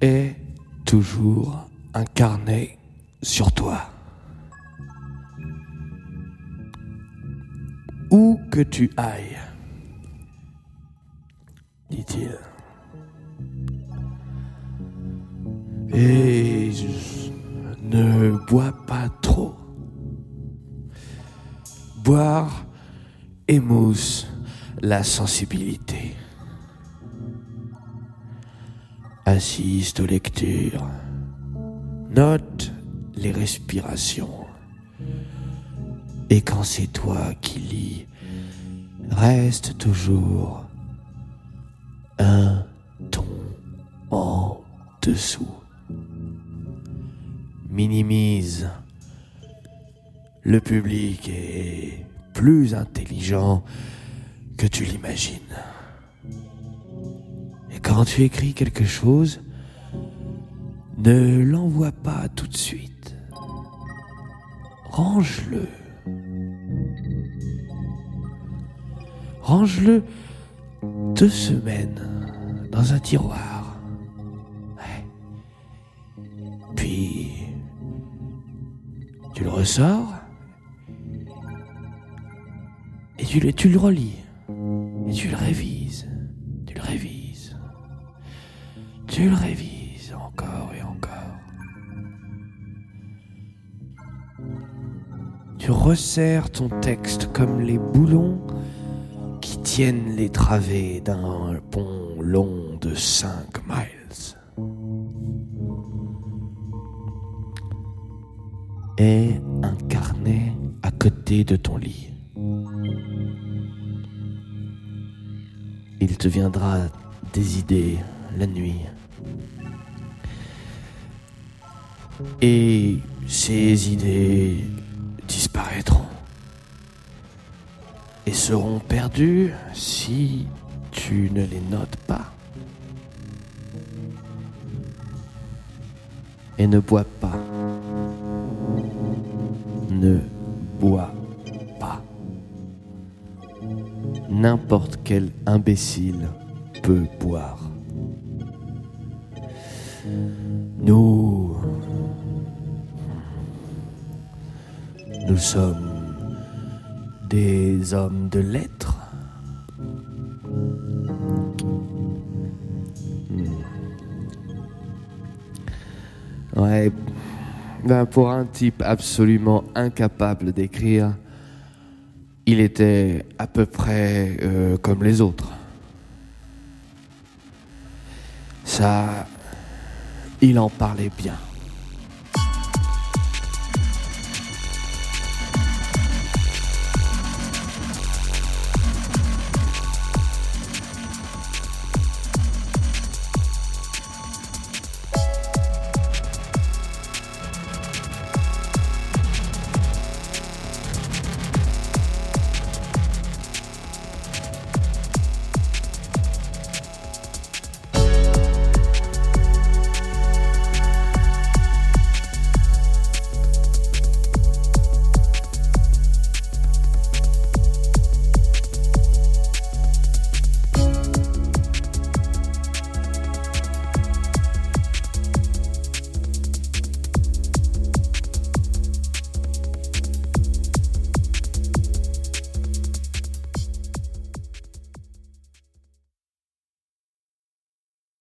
Aie toujours un carnet sur toi. Où que tu ailles, dit-il. Et ne bois pas trop. Boire émousse la sensibilité. Assiste aux lectures. Note les respirations. Et quand c'est toi qui lis, reste toujours un ton en dessous. Minimise. Le public est plus intelligent que tu l'imagines. Et quand tu écris quelque chose, ne l'envoie pas tout de suite. Range-le. Range-le deux semaines dans un tiroir. Puis, tu le ressors et tu le, tu le relis. Et tu le révises. Tu le révises encore et encore. Tu resserres ton texte comme les boulons qui tiennent les travées d'un pont long de 5 miles. Et un carnet à côté de ton lit. Il te viendra des idées la nuit. Et ces idées disparaîtront et seront perdues si tu ne les notes pas. Et ne bois pas. Ne bois pas. N'importe quel imbécile peut boire. Nous... Nous sommes des hommes de lettres. Hmm. Ouais, ben pour un type absolument incapable d'écrire, il était à peu près euh, comme les autres. Ça, il en parlait bien.